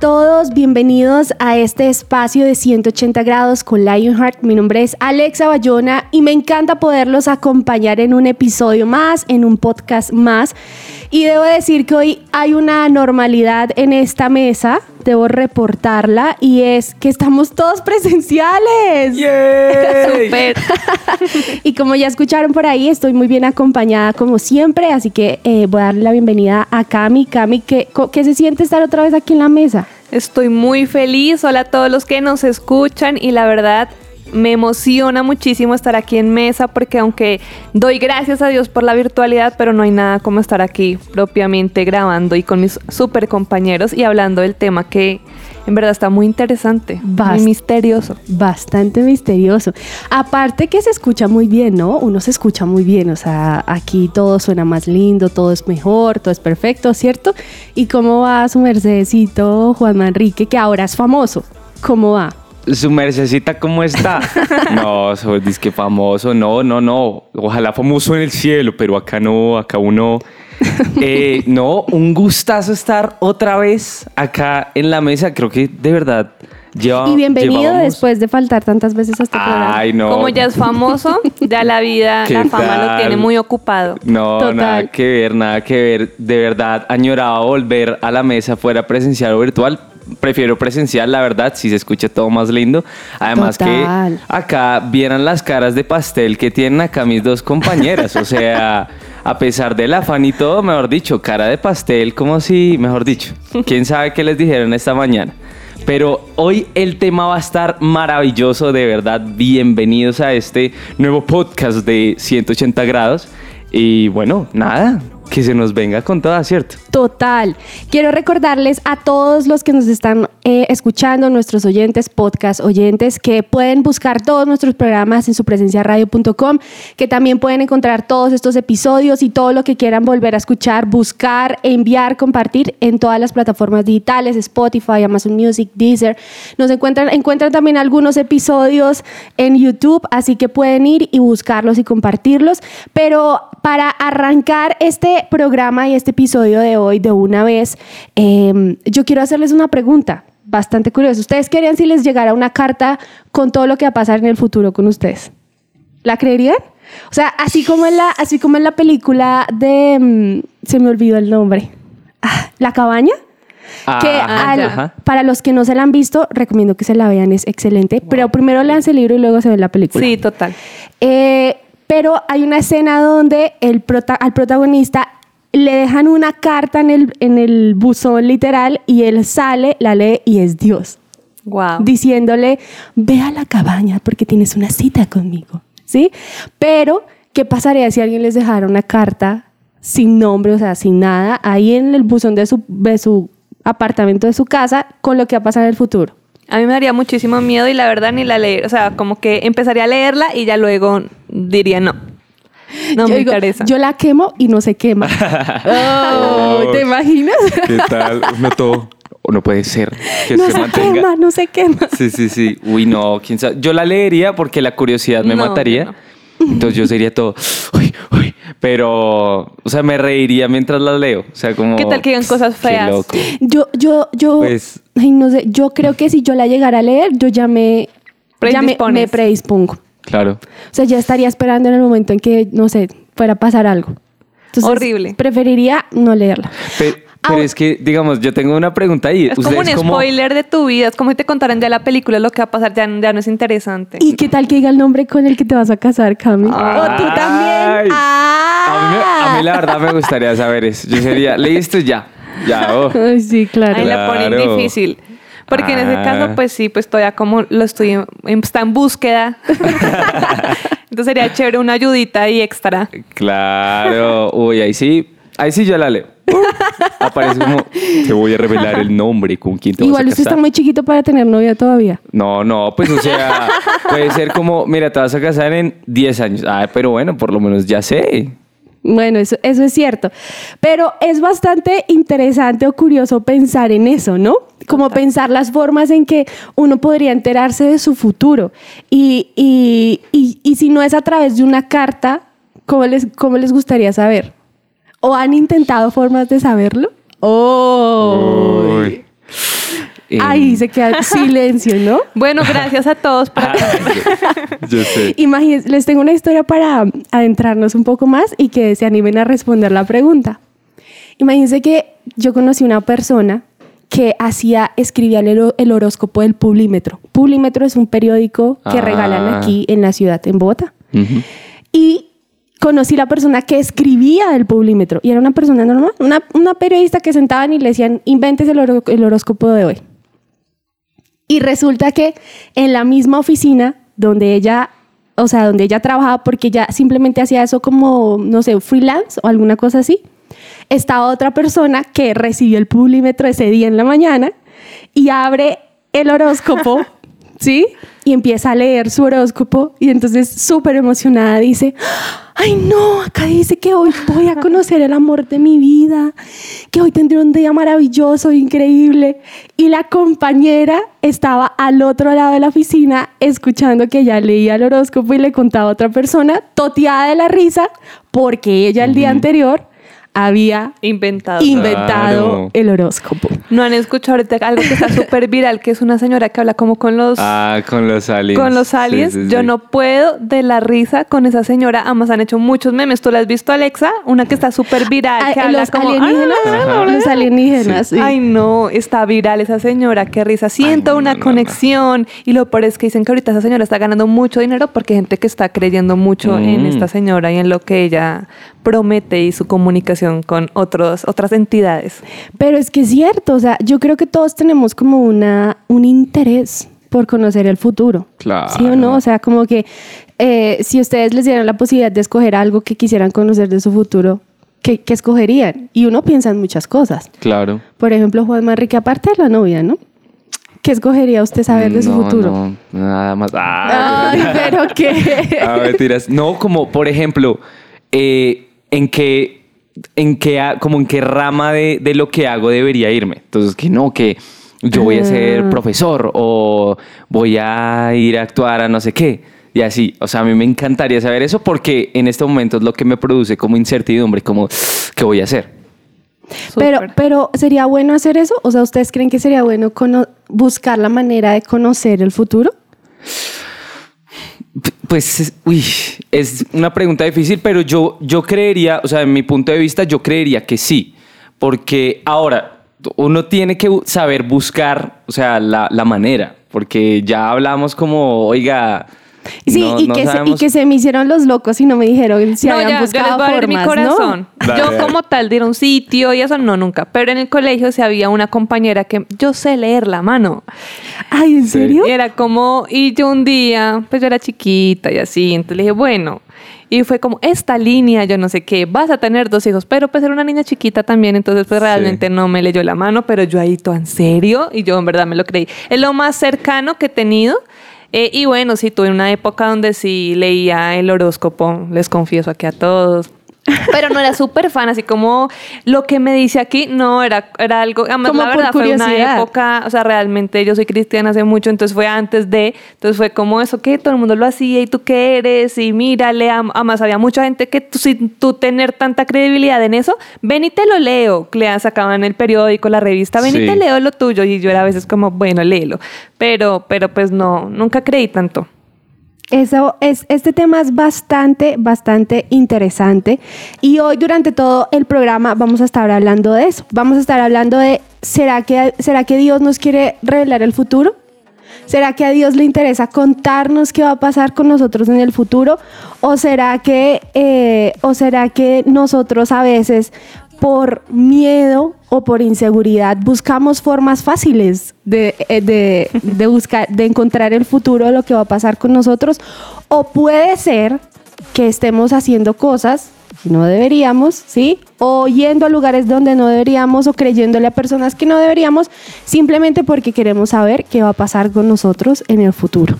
todos, bienvenidos a este espacio de 180 grados con Lionheart. Mi nombre es Alexa Bayona y me encanta poderlos acompañar en un episodio más, en un podcast más. Y debo decir que hoy hay una normalidad en esta mesa, debo reportarla, y es que estamos todos presenciales. Súper. y como ya escucharon por ahí, estoy muy bien acompañada como siempre, así que eh, voy a darle la bienvenida a Cami. Cami, ¿qué, ¿qué se siente estar otra vez aquí en la mesa? Estoy muy feliz. Hola a todos los que nos escuchan y la verdad me emociona muchísimo estar aquí en mesa porque aunque doy gracias a Dios por la virtualidad, pero no hay nada como estar aquí propiamente grabando y con mis super compañeros y hablando del tema que en verdad está muy interesante, Bast- muy misterioso. Bastante misterioso. Aparte que se escucha muy bien, ¿no? Uno se escucha muy bien, o sea, aquí todo suena más lindo, todo es mejor, todo es perfecto, ¿cierto? ¿Y cómo va su mercedecito Juan Manrique, que ahora es famoso? ¿Cómo va? Su mercecita, ¿cómo está? No, soy disque famoso. No, no, no. Ojalá famoso en el cielo, pero acá no, acá uno. Eh, no, un gustazo estar otra vez acá en la mesa. Creo que de verdad lleva. y bienvenido llevábamos- después de faltar tantas veces a este programa. Ay, no. Como ya es famoso, ya la vida, ¿Qué la fama lo tiene muy ocupado. No, Total. nada que ver, nada que ver. De verdad, añoraba volver a la mesa fuera presencial o virtual. Prefiero presencial, la verdad, si se escucha todo más lindo. Además Total. que acá vieran las caras de pastel que tienen acá mis dos compañeras. O sea, a pesar del afán y todo, mejor dicho, cara de pastel, como si, mejor dicho, quién sabe qué les dijeron esta mañana. Pero hoy el tema va a estar maravilloso, de verdad. Bienvenidos a este nuevo podcast de 180 grados. Y bueno, nada, que se nos venga con toda, ¿cierto? Total. Quiero recordarles a todos los que nos están eh, escuchando, nuestros oyentes, podcast oyentes, que pueden buscar todos nuestros programas en su presencia radio.com, que también pueden encontrar todos estos episodios y todo lo que quieran volver a escuchar, buscar, enviar, compartir en todas las plataformas digitales, Spotify, Amazon Music, Deezer. Nos encuentran, encuentran también algunos episodios en YouTube, así que pueden ir y buscarlos y compartirlos. Pero para arrancar este programa y este episodio de hoy de una vez, eh, yo quiero hacerles una pregunta bastante curiosa. ¿Ustedes querían si les llegara una carta con todo lo que va a pasar en el futuro con ustedes? ¿La creerían? O sea, así como en la, así como en la película de... mm, se me olvidó el nombre. Ah, ¿La cabaña? que Ah, al- ajá. para los que no se la han visto, recomiendo que se la vean, es excelente. Pero primero lean el libro y luego se ven la película. Sí, total. Eh, pero hay una escena donde el prota- al protagonista le dejan una carta en el, en el buzón literal y él sale, la lee y es Dios. Wow. Diciéndole, ve a la cabaña porque tienes una cita conmigo. ¿Sí? Pero, ¿qué pasaría si alguien les dejara una carta sin nombre, o sea, sin nada, ahí en el buzón de su, de su apartamento, de su casa, con lo que va a pasar en el futuro? A mí me daría muchísimo miedo y la verdad ni la leer. O sea, como que empezaría a leerla y ya luego diría no. No Yo me digo, interesa. Yo la quemo y no se quema. Oh, ¿Te imaginas? ¿Qué tal? No todo. O no puede ser que no se se mantenga. quema, no se quema. Sí, sí, sí. Uy, no, quién sabe. Yo la leería porque la curiosidad me No, mataría. yo Entonces yo sería todo, uy, uy. Pero, o sea, me reiría mientras la leo. O sea, como. ¿Qué tal que digan cosas qué feas? loco. Yo, yo, yo, Pues- ay, no sé, yo creo que si yo la llegara a leer, yo ya me, ya me, me predispongo. Claro. O sea, ya estaría esperando en el momento en que, no sé, fuera a pasar algo. Entonces, Horrible. Preferiría no leerla. Pe- Pero, es que, digamos, yo tengo una pregunta ahí. Es como un ¿Ustedes cómo- spoiler de tu vida. Es como si te contaran ya la película, lo que va a pasar ya, ya no es interesante. ¿Y qué tal que diga el nombre con el que te vas a casar, Cami? Ay. ¿O tú también? A mí, me- ¡Ah! a mí la verdad me gustaría saber eso. Yo sería, ¿leíste ya? Ya, oh. Ay, sí, claro. Ahí la ponen difícil. Porque en ese Ah. caso, pues sí, pues todavía como lo estoy, en- está en búsqueda. Entonces sería chévere una ayudita ahí extra. Claro. Uy, ahí sí. Ahí sí yo la leo. Aparece como, te voy a revelar el nombre con quién te vas Igual a usted está muy chiquito para tener novia todavía. No, no, pues o sea, puede ser como, mira, te vas a casar en 10 años. Ah, pero bueno, por lo menos ya sé. Bueno, eso, eso es cierto. Pero es bastante interesante o curioso pensar en eso, ¿no? Como pensar las formas en que uno podría enterarse de su futuro. Y, y- y- y si no es a través de una carta, ¿cómo les, cómo les gustaría saber? ¿O han intentado formas de saberlo? ¡Oh! Uy. Eh, Ahí se queda silencio, ¿no? Bueno, gracias a todos por ah, yo, yo sé. Imagínense, les tengo una historia para adentrarnos un poco más y que se animen a responder la pregunta. Imagínense que yo conocí una persona que hacía, escribía el, horóscopo del Publímetro. Publímetro es un periódico que Ah. regalan aquí en la ciudad, en Bogotá. Y conocí la persona que escribía el Publímetro y era una persona normal, una, una periodista que sentaban y le decían, inventes el horóscopo de hoy. Y resulta que en la misma oficina donde ella, o sea, donde ella trabajaba, porque ella simplemente hacía eso como, no sé, freelance o alguna cosa así, estaba otra persona que recibió el publímetro ese día en la mañana y abre el horóscopo, ¿sí? Y empieza a leer su horóscopo y entonces súper emocionada dice, ay no, acá dice que hoy voy a conocer el amor de mi vida, que hoy tendré un día maravilloso, increíble. Y la compañera estaba al otro lado de la oficina escuchando que ella leía el horóscopo y le contaba a otra persona, toteada de la risa, porque ella el día anterior había inventado. inventado Claro. el horóscopo. No han escuchado ahorita algo que está súper viral, que es una señora que habla como con los Ah, con los aliens. con los aliens. sí, Yo sí. no puedo de la risa con esa señora. Además han hecho muchos memes. ¿Tú la has visto, Alexa? Una que está súper viral. Ah, que habla los como, alienígenas, Ajá. los alienígenas, sí. Ay, no, está viral esa señora, qué risa. Siento no, una no, no, conexión. Y lo peor es que dicen que ahorita esa señora está ganando mucho dinero porque hay gente que está creyendo mucho en Mm. esta señora y en lo que ella promete y su comunicación con otros, otras entidades. Pero es que es cierto, o sea, yo creo que todos tenemos como una, un interés por conocer el futuro. Claro. ¿Sí o no? O sea, como que eh, si ustedes les dieran la posibilidad de escoger algo que quisieran conocer de su futuro, ¿qué, qué escogerían? Y uno piensa en muchas cosas. Claro. Por ejemplo, Juan Manrique, aparte de la novia, ¿no? ¿Qué escogería usted saber de su No, futuro? No, nada más. Ah, Ay, pero qué. Ah, mentiras. No, como por ejemplo, eh, en qué, en qué, a- como en qué rama de, de lo que hago debería irme. Entonces, que no, que yo voy a ser Ah. profesor o voy a ir a actuar a no sé qué. Y así, o sea, a mí me encantaría saber eso porque en este momento es lo que me produce como incertidumbre, como, ¿qué voy a hacer? Pero, pero ¿sería bueno hacer eso? O sea, ¿ustedes creen que sería bueno buscar la manera de conocer el futuro? Pues, es- uy, es una pregunta difícil, pero yo, yo creería, o sea, en mi punto de vista, yo creería que sí, porque ahora uno tiene que saber buscar, o sea, la, la manera, porque ya hablamos como, oiga, Sí, no- y, no que se, y que se me hicieron los locos y no me dijeron si no, habían ya, yo les buscado a mi formas, ¿no? corazón. Dale, yo como tal de ir a un sitio y eso, no, nunca. Pero en el colegio sí había una compañera que yo sé leer la mano. Ay, ¿en Sí. serio? Y era como, y yo un día, pues yo era chiquita y así, entonces le dije, bueno, y fue como, esta línea, yo no sé qué, vas a tener dos hijos, pero pues era una niña chiquita también, entonces pues Sí. realmente no me leyó la mano, pero yo ahí todo en serio, y yo en verdad me lo creí. Es lo más cercano que he tenido. Eh, y bueno, sí, tuve una época donde sí leía el horóscopo, les confieso aquí a todos. Pero no era súper fan, así como lo que me dice aquí, no, era, era algo, además Como la verdad fue una época o sea, realmente yo soy cristiana hace mucho, entonces fue antes de, entonces fue como eso que todo el mundo lo hacía y tú qué eres y mírale, además había mucha gente que tú, sin tú tener tanta credibilidad en eso, ven y te lo leo, le sacaban el periódico, la revista, ven y te leo lo tuyo y yo era a veces como, bueno, léelo, pero, pero pues no, nunca creí tanto. Eso es, este tema es bastante, bastante interesante. Y hoy, durante todo el programa, vamos a estar hablando de eso. Vamos a estar hablando de, ¿será que, ¿será que Dios nos quiere revelar el futuro? ¿Será que a Dios le interesa contarnos qué va a pasar con nosotros en el futuro? ¿O será que, eh, o será que nosotros a veces por miedo o por inseguridad buscamos formas fáciles de, eh, de- buscar, de encontrar el futuro, lo que va a pasar con nosotros? ¿O puede ser que estemos haciendo cosas que no deberíamos, ¿sí? O yendo a lugares donde no deberíamos o creyéndole a personas que no deberíamos, simplemente porque queremos saber qué va a pasar con nosotros en el futuro.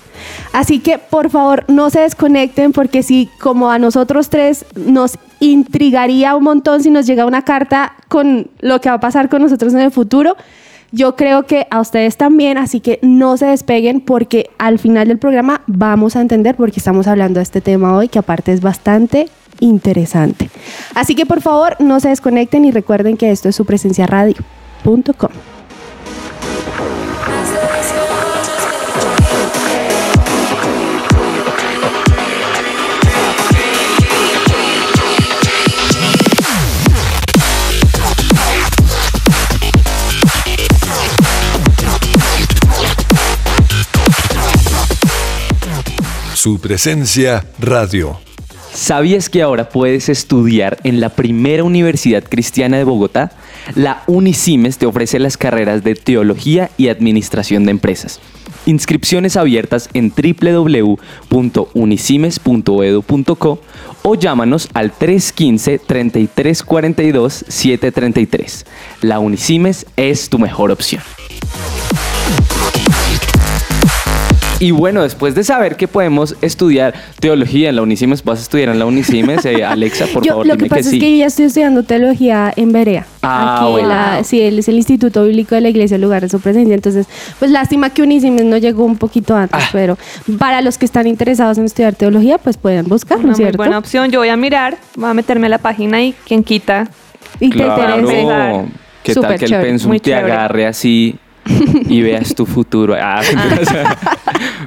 Así que, por favor, no se desconecten porque si como a nosotros tres nos intrigaría un montón si nos llega una carta con lo que va a pasar con nosotros en el futuro, yo creo que a ustedes también, así que no se despeguen porque al final del programa vamos a entender por qué estamos hablando de este tema hoy, que aparte es bastante interesante. Así que por favor no se desconecten y recuerden que esto es su presencia radio.com. Su presencia radio. ¿Sabías que ahora puedes estudiar en la primera universidad cristiana de Bogotá? La Unicimes te ofrece las carreras de Teología y Administración de Empresas. Inscripciones abiertas en www.unicimes.edu.co o llámanos al 315-3342-733. La Unicimes es tu mejor opción. Y bueno, después de saber que podemos estudiar teología en la Unicimes, vas a estudiar en la Unicimes, eh, Alexa, por Yo, favor, lo dime que pasa sí. es que yo ya estoy estudiando teología en Berea. Ah, Aquí bueno. la- sí, él es el Instituto Bíblico de la Iglesia, el lugar de su presencia. Entonces, pues lástima que Unísimes no llegó un poquito antes, Ah. pero para los que están interesados en estudiar teología, pues pueden buscarlo, Una muy ¿cierto? buena opción. Yo voy a mirar, voy a meterme a la página y quien quita. Y te interesa. ¿Qué tal que el chévere, pensum muy te chévere. agarre así y veas tu futuro? Ah, mentiras.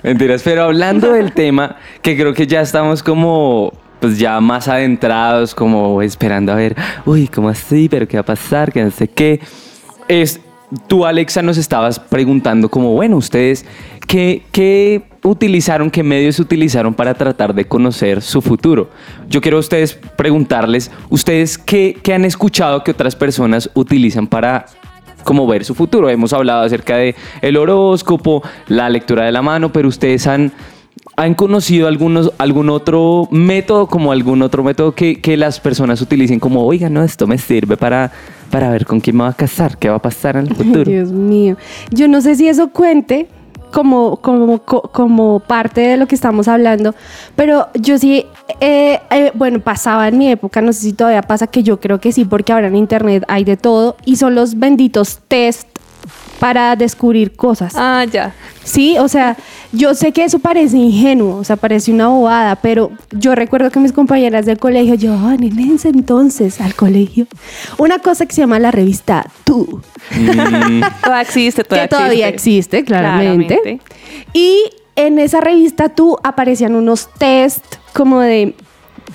Mentiras. Pero hablando del tema, que creo que ya estamos como pues ya más adentrados, como esperando a ver, uy, ¿cómo así? ¿Pero qué va a pasar? Que no sé qué. Es, tú, Alexa, nos estabas preguntando como, bueno, ustedes, ¿qué, qué utilizaron, qué medios utilizaron para tratar de conocer su futuro? Yo quiero a ustedes preguntarles, ¿ustedes qué, qué han escuchado que otras personas utilizan para como ver su futuro? Hemos hablado acerca de el horóscopo, la lectura de la mano, pero ustedes han... ¿Han conocido algunos, algún otro método, como algún otro método que, que las personas utilicen como, oiga, no, esto me sirve para, para ver con quién me va a casar, qué va a pasar en el futuro? Dios mío. Yo no sé si eso cuente como, como, co- como parte de lo que estamos hablando, pero yo sí, eh, eh, bueno, pasaba en mi época, no sé si todavía pasa, que yo creo que sí, porque ahora en internet hay de todo y son los benditos test para descubrir cosas. Ah, ya. Sí, o sea, yo sé que eso parece ingenuo, o sea, parece una bobada, pero yo recuerdo que mis compañeras del colegio llevaban en ese entonces al colegio una cosa que se llama la revista Tú Mm, Todavía existe, todavía que todavía existe, claramente. Claramente. Y en esa revista tú aparecían unos test como de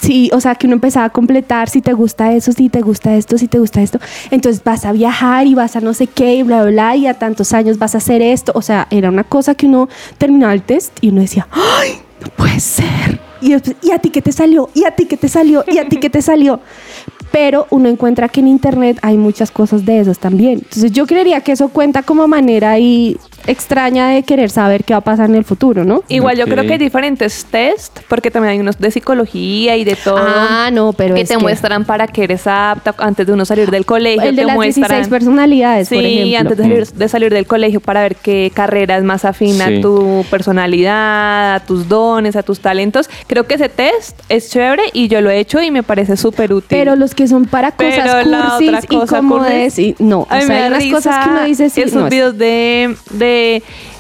sí, o sea, que uno empezaba a completar si te gusta eso, si te gusta esto, si te gusta esto. Entonces vas a viajar y vas a no sé qué y bla, bla, bla, y a tantos años vas a hacer esto. O sea, era una cosa que uno terminaba el test y uno decía, ¡ay! No puede ser. Y, después, ¿y a ti qué te salió? ¿Y a ti qué te salió? ¿Y a ti qué te salió? Pero uno encuentra que en internet hay muchas cosas de esas también. Entonces yo creería que eso cuenta como manera ahí extraña de querer saber qué va a pasar en el futuro, ¿no? Igual yo creo que hay diferentes test, porque también hay unos de psicología y de todo. Ah, no, pero que es te que- muestran para que eres apta antes de uno salir del colegio. El de te las muestran, 16 personalidades, Sí, por ejemplo. antes de salir, de salir del colegio para ver qué carrera es más afín Sí. a tu personalidad, a tus dones, a tus talentos. Creo que ese test es chévere y yo lo he hecho y me parece súper útil. Pero los que son para cosas Pero la cursis y como cursis, de sí, no, o a mí sea, me hay unas risa cosas que uno dice sí, esos no, es- videos de, de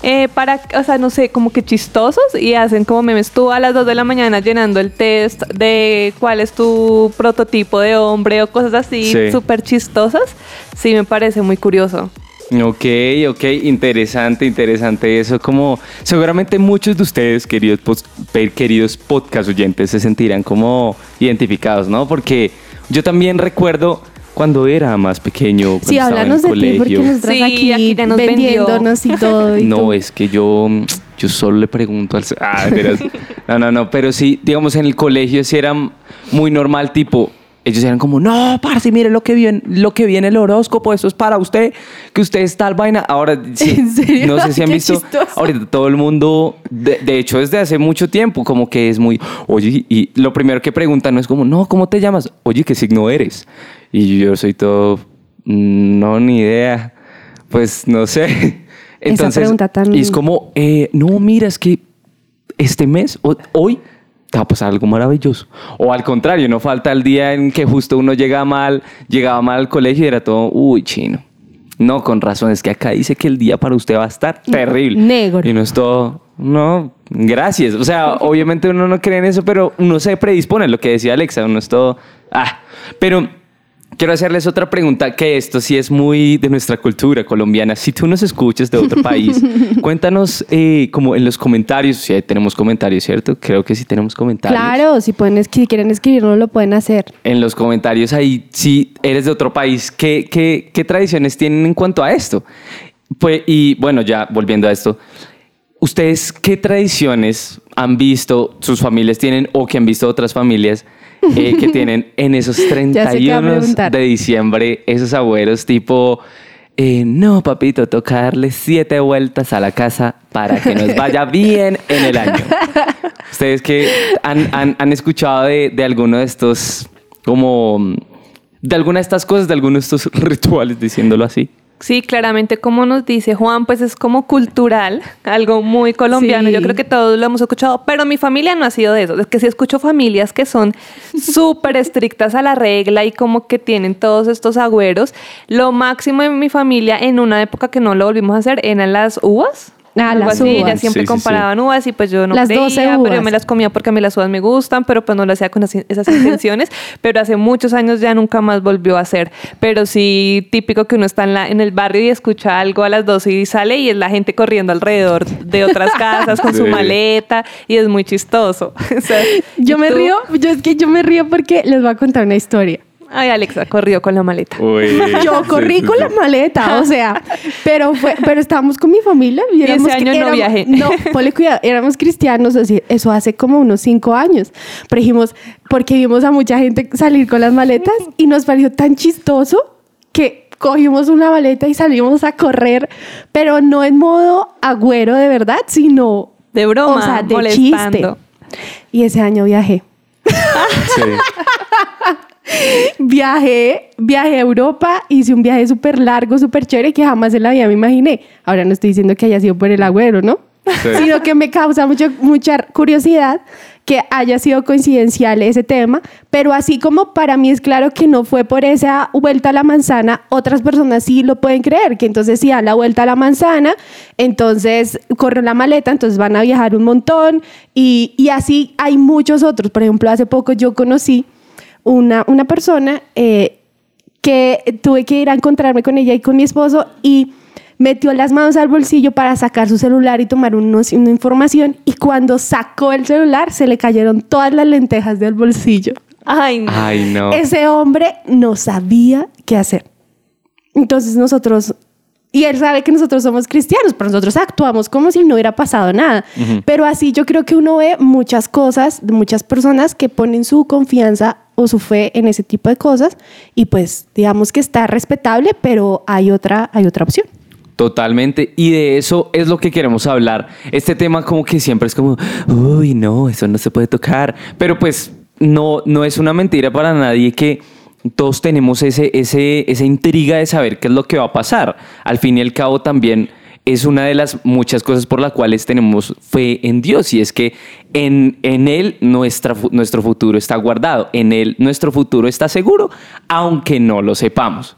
eh, para, o sea, no sé, como que chistosos y hacen como memes tú a las 2 de la mañana llenando el test de cuál es tu prototipo de hombre o cosas así Sí. súper chistosas. Sí, me parece muy curioso. Ok, ok, interesante, interesante eso. Como seguramente muchos de ustedes, queridos, queridos podcast oyentes, se sentirán como identificados, ¿no? Porque yo también recuerdo cuando era más pequeño, cuando Sí, estaba en el de ti porque colegio. nosotros Sí, aquí, aquí ya nos vendió. vendiéndonos y todo. y No, tú- es que yo, yo solo le pregunto al... Ah, mentiras. no, no, no, pero sí, digamos, en el colegio sí era muy normal, tipo, ellos eran como, no, parce, mire lo que viene, lo que viene el horóscopo, eso es para usted, que usted es tal vaina. Ahora, sí, ¿En serio? no sé si han Qué visto, chistoso. ahorita todo el mundo, de, de hecho desde hace mucho tiempo, como que es muy, oye, y lo primero que preguntan no es como, no, ¿cómo te llamas? Oye, ¿qué signo eres? Y yo soy todo, "Mm, no, ni idea, pues no sé. Entonces, pregunta tan- y es como, eh, no, mira, es que este mes, o- hoy, te va a pasar algo maravilloso. O al contrario, no falta el día en que justo uno llega mal, llegaba mal al colegio y era todo, uy, chino. No, con razón, es que acá dice que el día para usted va a estar terrible. Negro. Y no es todo, no, gracias. O sea, obviamente uno no cree en eso, pero uno se predispone, lo que decía Alexa, uno es todo, ah. Pero quiero hacerles otra pregunta, que esto sí es muy de nuestra cultura colombiana. Si tú nos escuchas de otro país, cuéntanos eh, como en los comentarios, si tenemos comentarios, ¿cierto? Creo que sí tenemos comentarios. Claro, si, pueden, si quieren escribirnos lo pueden hacer. En los comentarios ahí, si eres de otro país, ¿qué, qué, qué tradiciones tienen en cuanto a esto? Pues, y bueno, ya volviendo a esto, ¿ustedes qué tradiciones han visto, sus familias tienen o que han visto otras familias eh, que tienen en esos Ya sé qué va a 31 preguntar. de diciembre, esos abuelos tipo... eh, no, papito, toca darle siete vueltas a la casa para que nos vaya bien en el año. ¿Ustedes que han, han- han escuchado de, de alguno de estos, como, de alguna de estas cosas, de alguno de estos rituales, diciéndolo así? Sí, claramente, como nos dice Juan, pues es como cultural, algo muy colombiano. Sí. Yo creo que todos lo hemos escuchado, pero mi familia no ha sido de eso. Es que sí escucho familias que son súper estrictas a la regla y como que tienen todos estos agüeros. Lo máximo en mi familia, en una época que no lo volvimos a hacer, eran las uvas. Ah, las así, uvas. Ya siempre Sí, sí, sí. comparaban uvas y pues yo no Las creía, 12 pero yo uvas. me las comía porque a mí las uvas me gustan, pero pues no lo hacía con esas intenciones. pero hace muchos años ya nunca más volvió a hacer. Pero sí, típico que uno está en, la, en el barrio y escucha algo a las 12 y sale y es la gente corriendo alrededor de otras casas con su Sí. maleta y es muy chistoso. O sea, Yo ¿y me tú? río, yo es que yo me río porque les voy a contar una historia. Ay, Alexa corrió con la maleta. Yo corrí con la maleta, o sea, pero fue, pero estábamos con mi familia y, ese éramos, año no éramos- viajé. No, ponle cuidado, éramos cristianos, así, eso hace como unos cinco años. Pero dijimos, porque vimos a mucha gente salir con las maletas y nos pareció tan chistoso que cogimos una maleta y salimos a correr, pero no en modo agüero de verdad, sino De broma, o sea, de molestando. chiste. Y ese año viajé. Sí. Viajé, viajé a Europa, hice un viaje súper largo, súper chévere que jamás en la vida me imaginé. Ahora no estoy diciendo que haya sido por el agüero, ¿no? Sí. Sino que me causa mucho, mucha curiosidad que haya sido coincidencial ese tema, pero así como para mí es claro que no fue por esa vuelta a la manzana, otras personas sí lo pueden creer, que entonces si dan la vuelta a la manzana, entonces corren la maleta, entonces van a viajar un montón y, y así hay muchos otros. Por ejemplo, hace poco yo conocí una, una persona eh, que tuve que ir a encontrarme con ella y con mi esposo y metió las manos al bolsillo para sacar su celular y tomar unos- una información y cuando sacó el celular se le cayeron todas las lentejas del bolsillo. Ay, no. Ay, no. Ese hombre no sabía qué hacer. Entonces nosotros, y él sabe que nosotros somos cristianos, pero nosotros actuamos como si no hubiera pasado nada. Pero así yo creo que uno ve muchas cosas de muchas personas que ponen su confianza o su fe en ese tipo de cosas y pues digamos que está respetable, pero hay otra, hay otra opción. Totalmente, y de eso es lo que queremos hablar. Este tema como que siempre es como, uy, no, eso no se puede tocar, pero pues no, no es una mentira para nadie que todos tenemos ese, ese, esa intriga de saber qué es lo que va a pasar. Al fin y al cabo también es una de las muchas cosas por las cuales tenemos fe en Dios y es que en, en Él nuestra, nuestro futuro está guardado, en Él nuestro futuro está seguro, aunque no lo sepamos.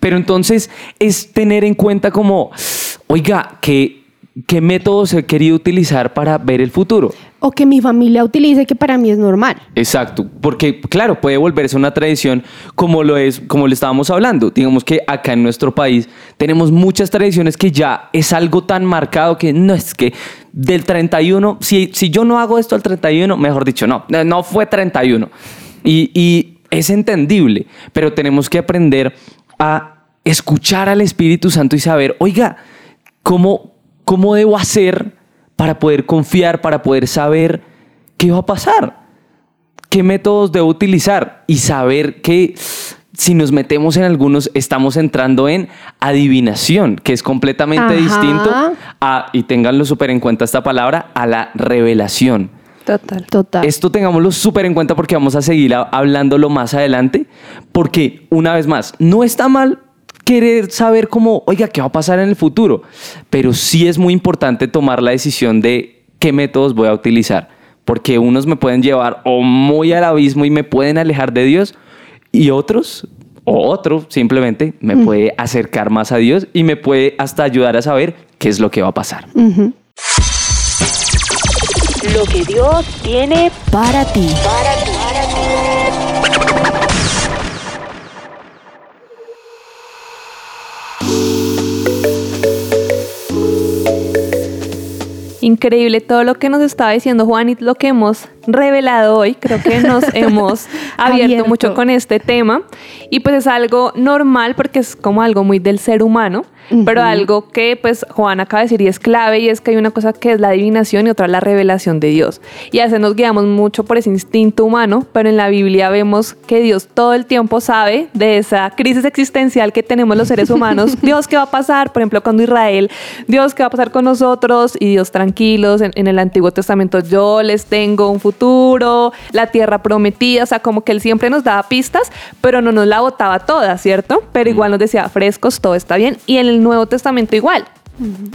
Pero entonces es tener en cuenta como, oiga, ¿qué, qué métodos he querido utilizar para ver el futuro? O que mi familia utilice, que para mí es normal. Exacto, porque claro, puede volverse una tradición como lo es, como le estábamos hablando. Digamos que acá en nuestro país tenemos muchas tradiciones que ya es algo tan marcado que no es que del 31, si, si yo no hago esto al 31, mejor dicho, no, no- no fue 31. Y, y es entendible, pero tenemos que aprender a escuchar al Espíritu Santo y saber, oiga, ¿cómo, cómo debo hacer para poder confiar, para poder saber qué va a pasar? qué métodos debo utilizar y saber que si nos metemos en algunos, estamos entrando en adivinación, que es completamente Ajá. distinto a, y ténganlo súper en cuenta esta palabra, a la revelación. Total. Total. Esto tengámoslo súper en cuenta porque vamos a seguir a- hablándolo más adelante, porque una vez más, no está mal querer saber cómo, oiga, qué va a pasar en el futuro, pero sí es muy importante tomar la decisión de qué métodos voy a utilizar, porque unos me pueden llevar o muy al abismo y me pueden alejar de Dios, y otros, o otro simplemente, me puede acercar más a Dios y me puede hasta ayudar a saber qué es lo que va a pasar. Lo que Dios tiene Para ti. para ti. Increíble todo lo que nos estaba diciendo Juan y lo que hemos revelado hoy. Creo que nos hemos abierto, Abierto. mucho con este tema. Y pues es algo normal porque es como algo muy del ser humano, pero algo que pues Juan acaba de decir y es clave y es que hay una cosa que es la adivinación y otra la revelación de Dios. Y a veces nos guiamos mucho por ese instinto humano, pero en la Biblia vemos que Dios todo el tiempo sabe de esa crisis existencial que tenemos los seres humanos. Dios, ¿qué va a pasar? Por ejemplo, cuando Israel, Dios, ¿qué va a pasar con nosotros? Y Dios, tranquilos, en, en el Antiguo Testamento yo les tengo un futuro, la tierra prometida, o sea, como que Él siempre nos daba pistas, pero no nos la botaba toda, ¿cierto? Pero igual nos decía, frescos, todo está bien. Y en el Nuevo Testamento igual.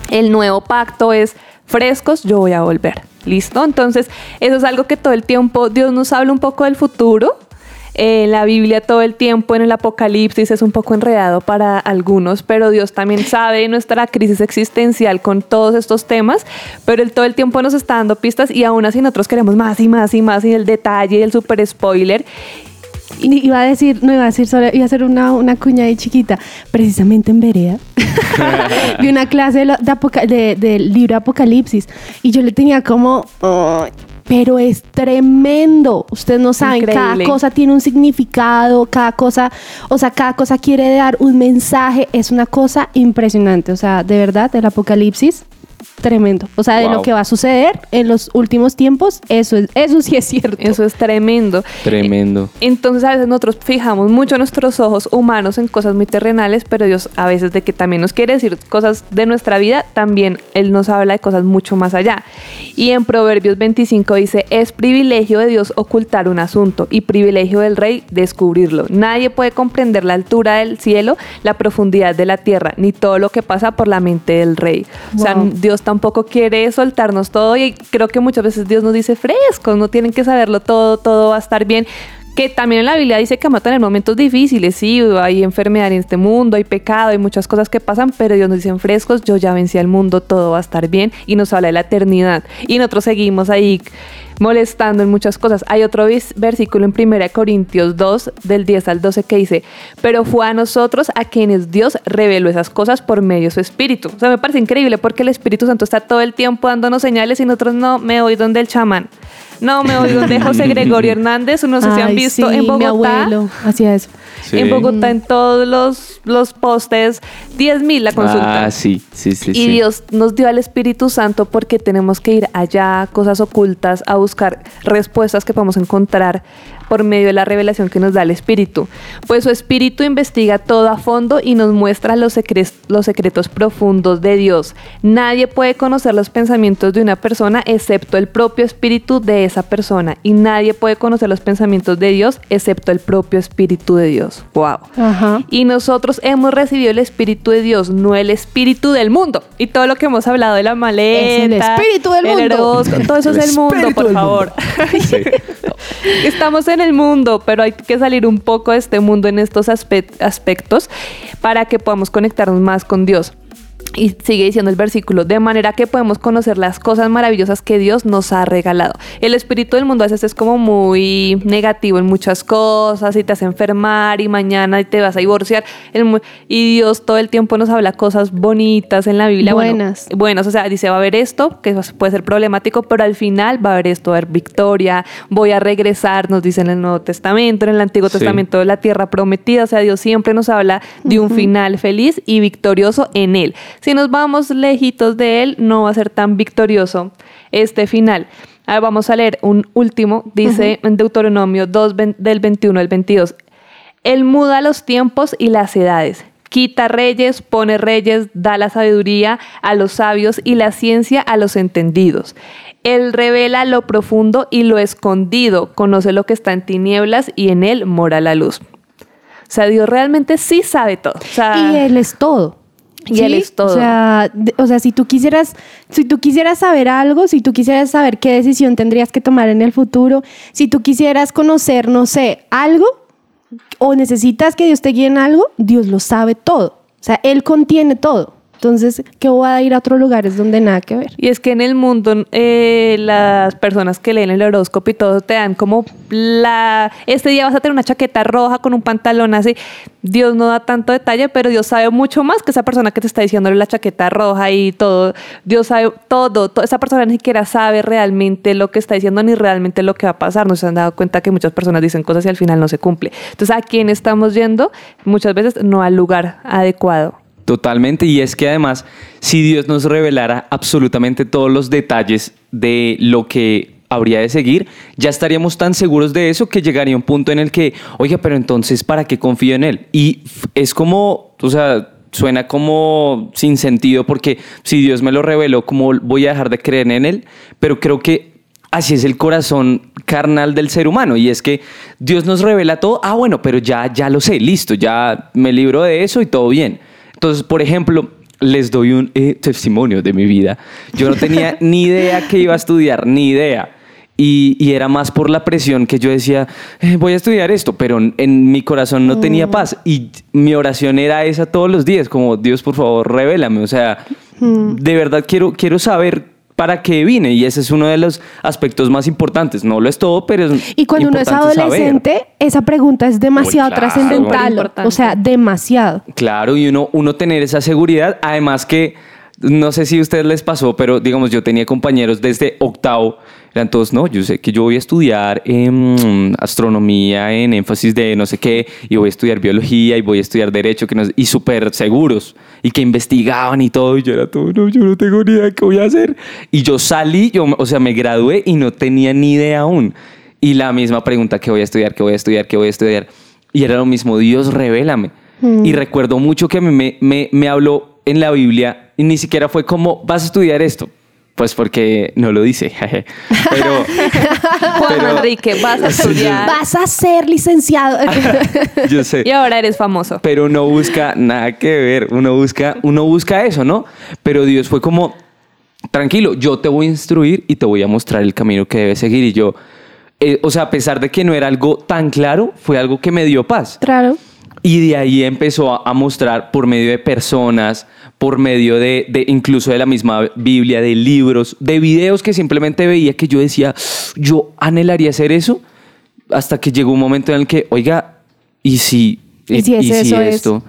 El nuevo pacto es frescos, yo voy a volver. ¿Listo? Entonces, eso es algo que todo el tiempo Dios nos habla un poco del futuro. Eh, En la Biblia todo el tiempo, en el Apocalipsis, es un poco enredado para algunos, pero Dios también sabe nuestra crisis existencial con todos estos temas, pero Él todo el tiempo nos está dando pistas y aún así nosotros queremos más y más y más y el detalle y el super spoiler. Y Iba a decir, no iba a decir solo, iba a hacer una, una cuña ahí chiquita, precisamente en Berea. Vi una clase de lo- de de- del libro Apocalipsis y yo le tenía como, "Ay, pero es tremendo. Ustedes no saben, cada cosa tiene un significado, cada cosa, o sea, cada cosa quiere dar un mensaje. Es una cosa impresionante. O sea, de verdad, el Apocalipsis, tremendo. O sea, de lo que va a suceder en los últimos tiempos, eso, es, eso sí es cierto. Eso es tremendo. Tremendo. Entonces a veces nosotros fijamos mucho nuestros ojos humanos en cosas muy terrenales, pero Dios a veces de que también nos quiere decir cosas de nuestra vida, también Él nos habla de cosas mucho más allá. Y en Proverbios 25 dice, es privilegio de Dios ocultar un asunto y privilegio del rey descubrirlo. Nadie puede comprender la altura del cielo, la profundidad de la tierra, ni todo lo que pasa por la mente del rey. O sea, Wow. Dios tampoco quiere soltarnos todo y creo que muchas veces Dios nos dice frescos, no tienen que saberlo todo, todo va a estar bien. Que también la Biblia dice que vamos a tener momentos difíciles, sí, hay enfermedad en este mundo, hay pecado, hay muchas cosas que pasan, pero Dios nos dice frescos, yo ya vencí al mundo, todo va a estar bien y nos habla de la eternidad. Y nosotros seguimos ahí molestando en muchas cosas. Hay otro versículo en 1 Corintios 2, del 10 al 12, que dice, pero fue a nosotros a quienes Dios reveló esas cosas por medio de su Espíritu. O sea, me parece increíble porque el Espíritu Santo está todo el tiempo dándonos señales y nosotros no me voy donde el chamán. No, me voy donde José Gregorio Hernández, no sé si han visto sí, en Mi Bogotá. abuelo hacía eso. Sí. En Bogotá, en todos los, los postes, 10 mil la consulta. Ah, sí, sí, sí. Y sí. Dios nos dio al Espíritu Santo porque tenemos que ir allá, cosas ocultas, a buscar respuestas que podemos encontrar por medio de la revelación que nos da el Espíritu. Pues su Espíritu investiga todo a fondo y nos muestra los, secre- los secretos profundos de Dios. Nadie puede conocer los pensamientos de una persona excepto el propio Espíritu de esa persona. Y nadie puede conocer los pensamientos de Dios excepto el propio Espíritu de Dios. ¡Wow! Ajá. Y nosotros hemos recibido el Espíritu de Dios, no el Espíritu del mundo. Y todo lo que hemos hablado de la maleta. Es el espíritu del el mundo. horóscopo, todo eso El es el mundo, por favor. Sí. Estamos en el mundo, pero hay que salir un poco de este mundo en estos aspe- aspectos para que podamos conectarnos más con Dios. Y sigue diciendo el versículo, de manera que podemos conocer las cosas maravillosas que Dios nos ha regalado. El espíritu del mundo a veces es como muy negativo en muchas cosas y te hace enfermar y mañana te vas a divorciar. Y Dios todo el tiempo nos habla cosas bonitas en la Biblia. Bueno, Buenas. buenas, o sea, dice va a haber esto, que puede ser problemático, pero al final va a haber esto, va a haber victoria, voy a regresar, nos dice en el Nuevo Testamento, en el Antiguo Sí. Testamento la tierra prometida, o sea, Dios siempre nos habla de un final feliz y victorioso en Él. Si nos vamos lejitos de Él, no va a ser tan victorioso este final. A ver, vamos a leer un último. Dice en Deuteronomio 2, ven- del 21 al 22. Él muda los tiempos y las edades. Quita reyes, pone reyes, da la sabiduría a los sabios y la ciencia a los entendidos. Él revela lo profundo y lo escondido, conoce lo que está en tinieblas y en él mora la luz. O sea, Dios realmente sí sabe todo. O sea, Y él es todo. Y él es todo. O sea, o sea, si tú quisieras, si tú quisieras saber algo, si tú quisieras saber qué decisión tendrías que tomar en el futuro, si tú quisieras conocer, no sé, algo, o necesitas que Dios te guíe en algo, Dios lo sabe todo. O sea, Él contiene todo. Entonces, ¿qué voy a ir a otros lugares donde nada que ver? Y es que en el mundo eh, las personas que leen el horóscopo y todo te dan como la... Este día vas a tener una chaqueta roja con un pantalón así. Dios no da tanto detalle, pero Dios sabe mucho más que esa persona que te está diciéndole la chaqueta roja y todo. Dios sabe todo. to- esa persona ni siquiera sabe realmente lo que está diciendo ni realmente lo que va a pasar. No se han dado cuenta que muchas personas dicen cosas y al final no se cumple. Entonces, ¿a quién estamos yendo? Muchas veces no al lugar adecuado. Totalmente, y es que además, si Dios nos revelara absolutamente todos los detalles de lo que habría de seguir, ya estaríamos tan seguros de eso que llegaría un punto en el que, oiga, pero entonces, ¿para qué confío en Él? Y es como, o sea, suena como sin sentido porque si Dios me lo reveló, ¿cómo voy a dejar de creer en Él? Pero creo que Así es el corazón carnal del ser humano y es que Dios nos revela todo, ah bueno, pero ya ya lo sé, listo, ya me libro de eso y todo bien. Entonces, por ejemplo, les doy un eh, testimonio de mi vida. Yo no tenía ni idea que iba a estudiar, ni idea. Y, y era más por la presión que yo decía, "Eh, voy a estudiar esto, pero en, en mi corazón no tenía paz. Y mi oración era esa todos los días, como Dios, por favor, revélame. O sea, de verdad quiero, quiero saber para qué vine. Y ese es uno de los aspectos más importantes. No lo es todo, pero es Y cuando uno es saber. adolescente, esa pregunta es demasiado claro. trascendental. O sea, demasiado. Claro, y uno, uno tener esa seguridad, además que no sé si a ustedes les pasó, pero digamos, yo tenía compañeros desde octavo, eran todos, no, yo sé que yo voy a estudiar em, astronomía en énfasis de no sé qué, y voy a estudiar biología, y voy a estudiar derecho, que no, sé- y súper seguros, y que investigaban y todo, y yo era todo, no, yo no tengo ni idea qué voy a hacer. Y yo salí, yo, o sea, me gradué y no tenía ni idea aún. Y la misma pregunta, ¿qué voy a estudiar? ¿Qué voy a estudiar? ¿Qué voy a estudiar? Y era lo mismo, Dios, revélame. Y recuerdo mucho que me, me, me habló en la Biblia y ni siquiera fue como, vas a estudiar esto. Pues porque no lo dice. Pero, Juan Pero- Enrique, vas a estudiar Vas a ser licenciado. yo sé. y ahora eres famoso. pero uno busca nada que ver, uno busca, uno busca eso, ¿no? Pero Dios fue como, tranquilo, yo te voy a instruir y te voy a mostrar el camino que debes seguir. Y yo, eh, o sea, a pesar de que no era algo tan claro, fue algo que me dio paz. claro. Y de ahí empezó a, mostrar por medio de personas, por medio de, de incluso de la misma Biblia, de libros, de videos que simplemente veía que yo decía, yo anhelaría hacer eso, hasta que llegó un momento en el que, oiga, ¿y si, ¿Y si es eso es? esto?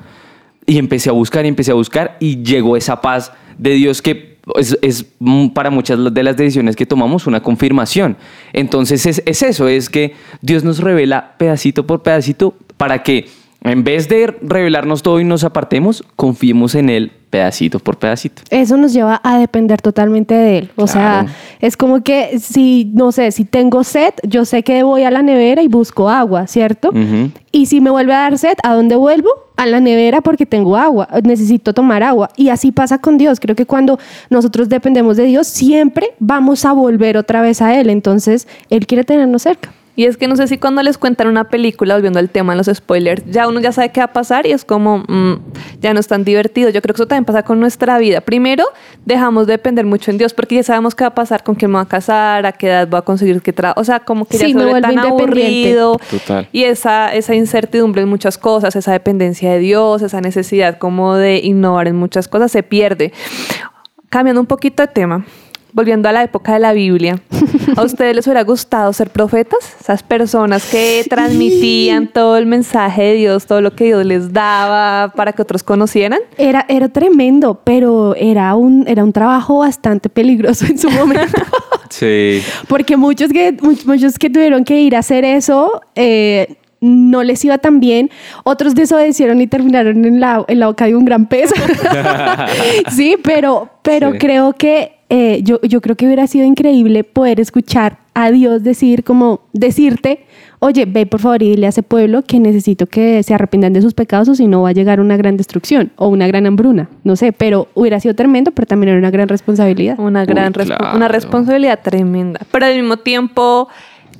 Y empecé a buscar y empecé a buscar y llegó esa paz de Dios que es, es, mm, para muchas de las decisiones que tomamos una confirmación. Entonces es, es eso, es que Dios nos revela pedacito por pedacito para que en vez de revelarnos todo y nos apartemos, confiemos en Él pedacito por pedacito. Eso nos lleva a depender totalmente de él. O sea, es como que si, no sé, si tengo sed, yo sé que voy a la nevera y busco agua, ¿cierto? Ujú. Y si me vuelve a dar sed, ¿a dónde vuelvo? A la nevera porque tengo agua, necesito tomar agua. Y así pasa con Dios. Creo que cuando nosotros dependemos de Dios, siempre vamos a volver otra vez a Él. Entonces, Él quiere tenernos cerca. Y es que no sé si cuando les cuentan una película, volviendo al tema de los spoilers, ya uno ya sabe qué va a pasar y es como, mm, ya no es tan divertido. Yo creo que eso también pasa con nuestra vida. Primero, dejamos de depender mucho en Dios porque ya sabemos qué va a pasar, con quién me voy a casar, a qué edad voy a conseguir qué trabajo. O sea, como que ya Sí, se vuelve tan aburrido. Total. Y esa, esa incertidumbre en muchas cosas, esa dependencia de Dios, esa necesidad como de innovar en muchas cosas, se pierde. Cambiando un poquito de tema, volviendo a la época de la Biblia, ¿a ustedes les hubiera gustado ser profetas? Esas personas que transmitían todo el mensaje de Dios, todo lo que Dios les daba para que otros conocieran. Era, era tremendo, pero era un, era un trabajo bastante peligroso en su momento. Sí. Porque muchos que, much- muchos que tuvieron que ir a hacer eso, eh, no les iba tan bien, otros desobedecieron y terminaron en la, en la boca de un gran pez. sí, pero, pero Sí. creo que eh, yo, yo creo que hubiera sido increíble poder escuchar a Dios decir como decirte, oye, ve por favor y dile a ese pueblo que necesito que se arrepientan de sus pecados o si no va a llegar una gran destrucción o una gran hambruna, no sé, pero hubiera sido tremendo, pero también era una gran responsabilidad. Una gran Uy, respo- claro. una responsabilidad tremenda, pero al mismo tiempo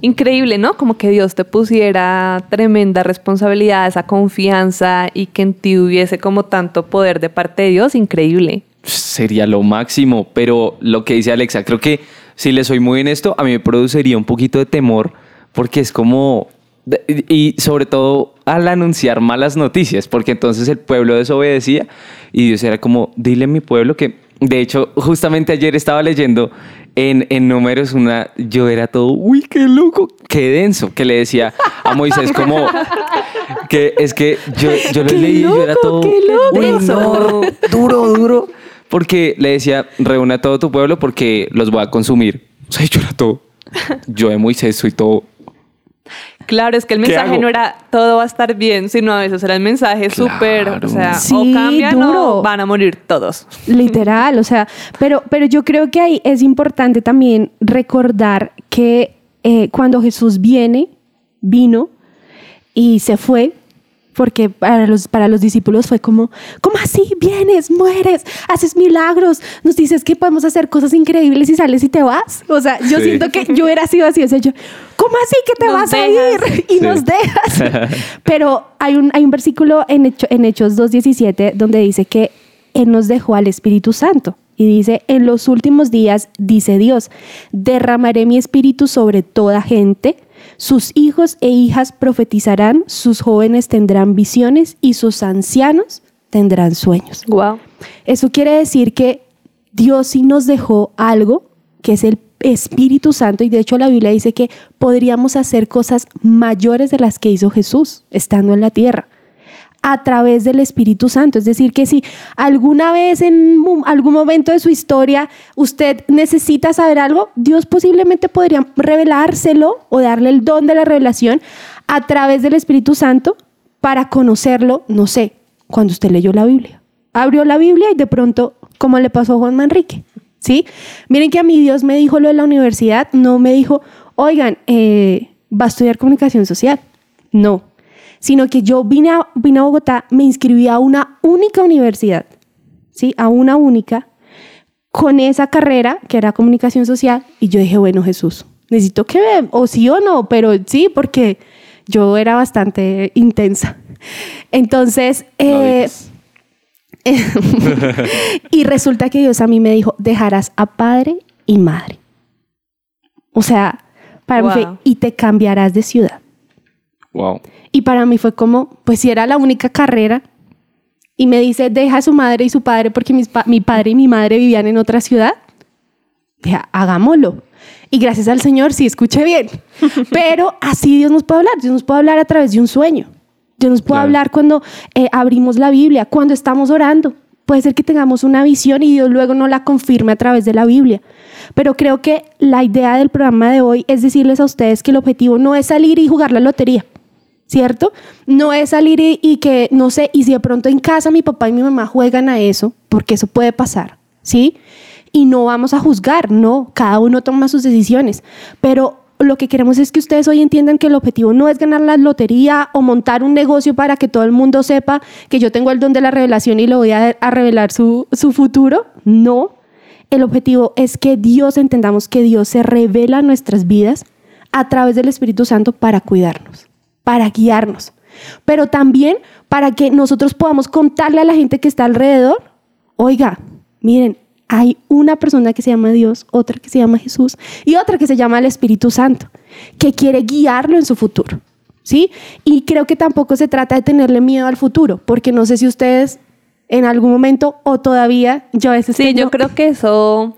increíble, ¿no? Como que Dios te pusiera tremenda responsabilidad, esa confianza y que en ti hubiese como tanto poder de parte de Dios, increíble. sería lo máximo, pero lo que dice Alexa, creo que si le soy muy honesto, a mí me produciría un poquito de temor porque es como, y sobre todo al anunciar malas noticias, porque entonces el pueblo desobedecía y Dios era como, dile a mi pueblo que, de hecho, justamente ayer estaba leyendo en, en números una, yo era todo, uy, qué loco, qué denso, que le decía a Moisés como, que es que yo, yo lo leí y yo era todo, qué loco. uy, no, duro, duro. Porque le decía, reúne a todo tu pueblo porque los voy a consumir. O sea, yo era todo. Yo de Moisés soy todo. Claro, es que el ¿Qué mensaje hago? no era todo va a estar bien, sino a veces era el mensaje súper, Claro. o sea, Sí, o cambian duro. o van a morir todos. Literal, o sea, pero, pero yo creo que ahí es importante también recordar que eh, cuando Jesús viene, vino y se fue, porque para los, para los discípulos fue como, ¿cómo así? Vienes, mueres, haces milagros, nos dices que podemos hacer cosas increíbles y sales y te vas. O sea, yo Sí. siento que yo hubiera sido así, o sea, yo, ¿cómo así que te Nos vas dejas. a ir? Y Sí. nos dejas. Pero hay un, hay un versículo en, Hecho- en Hechos 2.17 donde dice que Él nos dejó al Espíritu Santo. Y dice, en los últimos días, dice Dios, derramaré mi espíritu sobre toda gente. Sus hijos e hijas profetizarán, sus jóvenes tendrán visiones y sus ancianos tendrán sueños. Wow. Eso quiere decir que Dios sí nos dejó algo que es el Espíritu Santo y de hecho la Biblia dice que podríamos hacer cosas mayores de las que hizo Jesús estando en la tierra a través del Espíritu Santo. Es decir, que si alguna vez en algún momento de su historia usted necesita saber algo, Dios posiblemente podría revelárselo o darle el don de la revelación a través del Espíritu Santo para conocerlo, no sé, cuando usted leyó la Biblia. Abrió la Biblia y de pronto, como le pasó a Juan Manrique, ¿sí? Miren que a mí Dios me dijo lo de la universidad, no me dijo, oigan, eh, va a estudiar comunicación social. No, sino que yo vine a, vine a Bogotá, me inscribí a una única universidad, ¿sí? A una única, con esa carrera que era comunicación social, y yo dije, bueno, Jesús, necesito que, me- o sí o no, pero sí, porque yo era bastante intensa. Entonces, eh, y resulta que Dios a mí me dijo, dejarás a padre y madre. O sea, para mí fue, Wow. y te cambiarás de ciudad. Wow. Y para mí fue como, pues si era la única carrera, y me dice, deja a su madre y su padre porque mis pa- mi padre y mi madre vivían en otra ciudad, dije, hagámoslo. Y gracias al Señor, sí, escuché bien. Pero así Dios nos puede hablar. Dios nos puede hablar a través de un sueño. Dios nos puede Claro. hablar cuando eh, abrimos la Biblia, cuando estamos orando. Puede ser que tengamos una visión y Dios luego no la confirme a través de la Biblia. Pero creo que la idea del programa de hoy es decirles a ustedes que el objetivo no es salir y jugar la lotería. ¿Cierto? No es salir y, que, no sé, y si de pronto en casa mi papá y mi mamá juegan a eso, porque eso puede pasar, ¿sí? Y no vamos a juzgar, no, cada uno toma sus decisiones, pero lo que queremos es que ustedes hoy entiendan que el objetivo no es ganar la lotería o montar un negocio para que todo el mundo sepa que yo tengo el don de la revelación y le voy a, a revelar su, su futuro, no. El objetivo es que Dios entendamos que Dios se revela en nuestras vidas a través del Espíritu Santo para cuidarnos para guiarnos, pero también para que nosotros podamos contarle a la gente que está alrededor, oiga, miren, hay una persona que se llama Dios, otra que se llama Jesús y otra que se llama el Espíritu Santo, que quiere guiarlo en su futuro. ¿Sí? Y creo que tampoco se trata de tenerle miedo al futuro, porque no sé si ustedes en algún momento o todavía, yo a veces Sí, tengo- yo creo que eso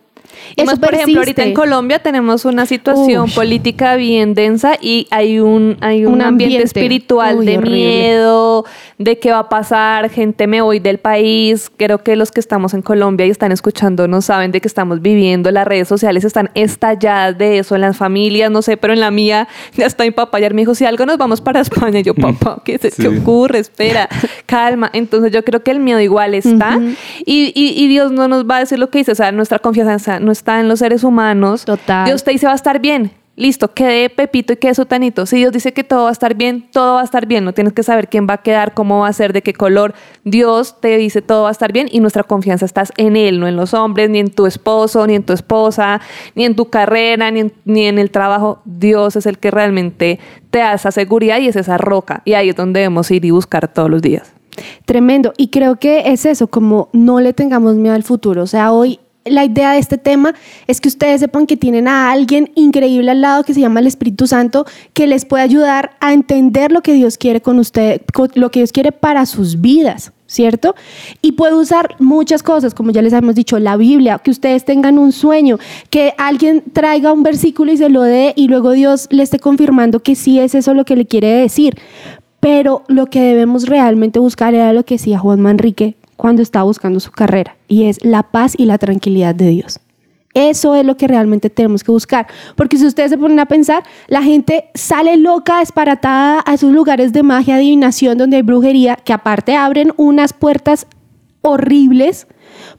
Eso más, por ejemplo, ahorita en. Colombia tenemos una situación Uy. política bien densa y hay un, hay un, Un ambiente, ambiente. espiritual Uy, de horrible. miedo, de qué va a pasar, gente me voy del país. Creo que los que estamos en Colombia y están escuchando no saben de qué estamos viviendo. Las redes sociales están estalladas de eso, en las familias, no sé, pero en la mía ya está mi papá. Ayer me dijo, si algo nos vamos para España. Y yo, papá, ¿qué, se- ¿qué ocurre? Espera, calma. Entonces yo creo que el miedo igual está. y, y- y Dios no nos va a decir lo que dice. O sea, nuestra confianza no está en los seres humanos. Total. Dios te dice va a estar bien. Listo, quede Pepito y quede Sotanito. Si Dios dice que todo va a estar bien, todo va a estar bien. No tienes que saber quién va a quedar, cómo va a ser, de qué color. Dios te dice todo va a estar bien y nuestra confianza está en Él, no en los hombres, ni en tu esposo, ni en tu esposa, ni en tu carrera, ni en, ni en el trabajo. Dios es el que realmente te da esa seguridad y es esa roca. Y ahí es donde debemos ir y buscar todos los días. Tremendo. Y creo que es eso, como no le tengamos miedo al futuro. O sea, hoy la idea de este tema es que ustedes sepan que tienen a alguien increíble al lado que se llama el Espíritu Santo, que les puede ayudar a entender lo que Dios quiere con usted, con- lo que Dios quiere para sus vidas. ¿Cierto? Y puede usar muchas cosas, como ya les hemos dicho, la Biblia, que ustedes tengan un sueño, que alguien traiga un versículo y se lo dé y luego Dios le esté confirmando que sí es eso lo que le quiere decir. Pero lo que debemos realmente buscar era lo que decía Juan Manrique cuando estaba buscando su carrera, y es la paz y la tranquilidad de Dios. Eso es lo que realmente tenemos que buscar. Porque si ustedes se ponen a pensar, la gente sale loca, desparatada a esos lugares de magia, adivinación, donde hay brujería, que aparte abren unas puertas horribles,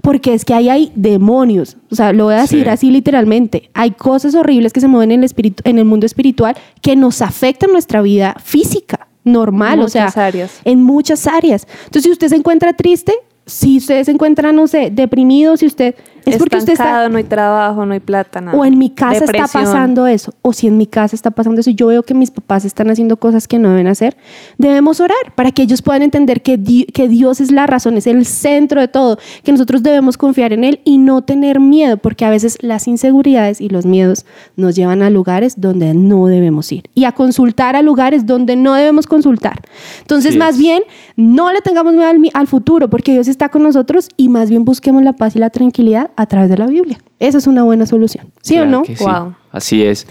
porque es que ahí hay demonios. O sea, lo voy a decir Sí. así literalmente. Hay cosas horribles que se mueven en el, espíritu, en el mundo espiritual que nos afectan nuestra vida física, normal. o sea, áreas. en muchas áreas. Entonces, si usted se encuentra triste, si usted se encuentra, no sé, deprimido, si usted... Es porque usted está... No hay trabajo, no hay plata, nada. O en mi casa está pasando eso, o si en mi casa está pasando eso, y yo veo que mis papás están haciendo cosas que no deben hacer, debemos orar para que ellos puedan entender que, Di- que Dios es la razón, es el centro de todo, que nosotros debemos confiar en Él y no tener miedo, porque a veces las inseguridades y los miedos nos llevan a lugares donde no debemos ir y a consultar a lugares donde no debemos consultar. Entonces, más bien, no le tengamos miedo al, mi- al futuro, porque Dios está con nosotros y más bien busquemos la paz y la tranquilidad a través de la Biblia. Esa es una buena solución. ¿Sí Claro o no? sí. Wow. Así es.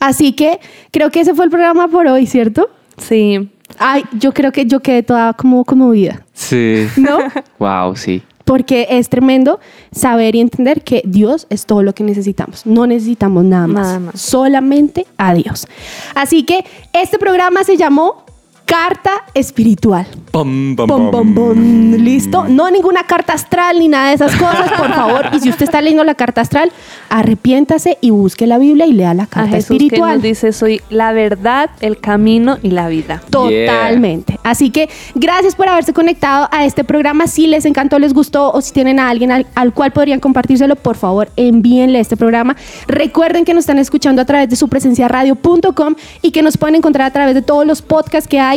Así que creo que ese fue el programa por hoy, ¿cierto? Sí. Ay, yo creo que yo quedé toda como conmovida, Sí. ¿no? wow, sí. Porque es tremendo saber y entender que Dios es todo lo que necesitamos. No necesitamos nada más. Nada más. Solamente a Dios. Así que este programa se llamó Carta Espiritual. Bom, pam. bom. ¿Listo? No ninguna carta astral ni nada de esas cosas, por favor. Y si usted está leyendo la carta astral, arrepiéntase y busque la Biblia y lea la A carta Jesús que espiritual. nos dice, soy la verdad, el camino y la vida. Totalmente. Así que gracias por haberse conectado a este programa. Si les encantó, les gustó o si tienen a alguien al, al cual podrían compartírselo, por favor, envíenle este programa. Recuerden que nos están escuchando a través de su presencia radio.com y que nos pueden encontrar a través de todos los podcasts que hay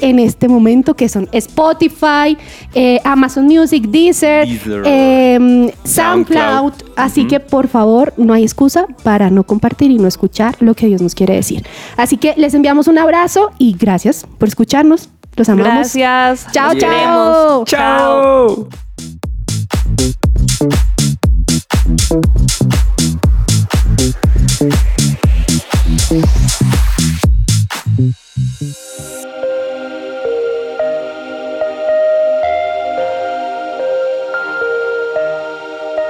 en este momento, que son Spotify, eh, Amazon Music, Deezer, Deezer. eh, SoundCloud. SoundCloud. Así que por favor, no hay excusa para no compartir y no escuchar lo que Dios nos quiere decir. Así que les enviamos un abrazo y gracias por escucharnos. Los amamos. Gracias. Chao, Los chao. ¡Chao!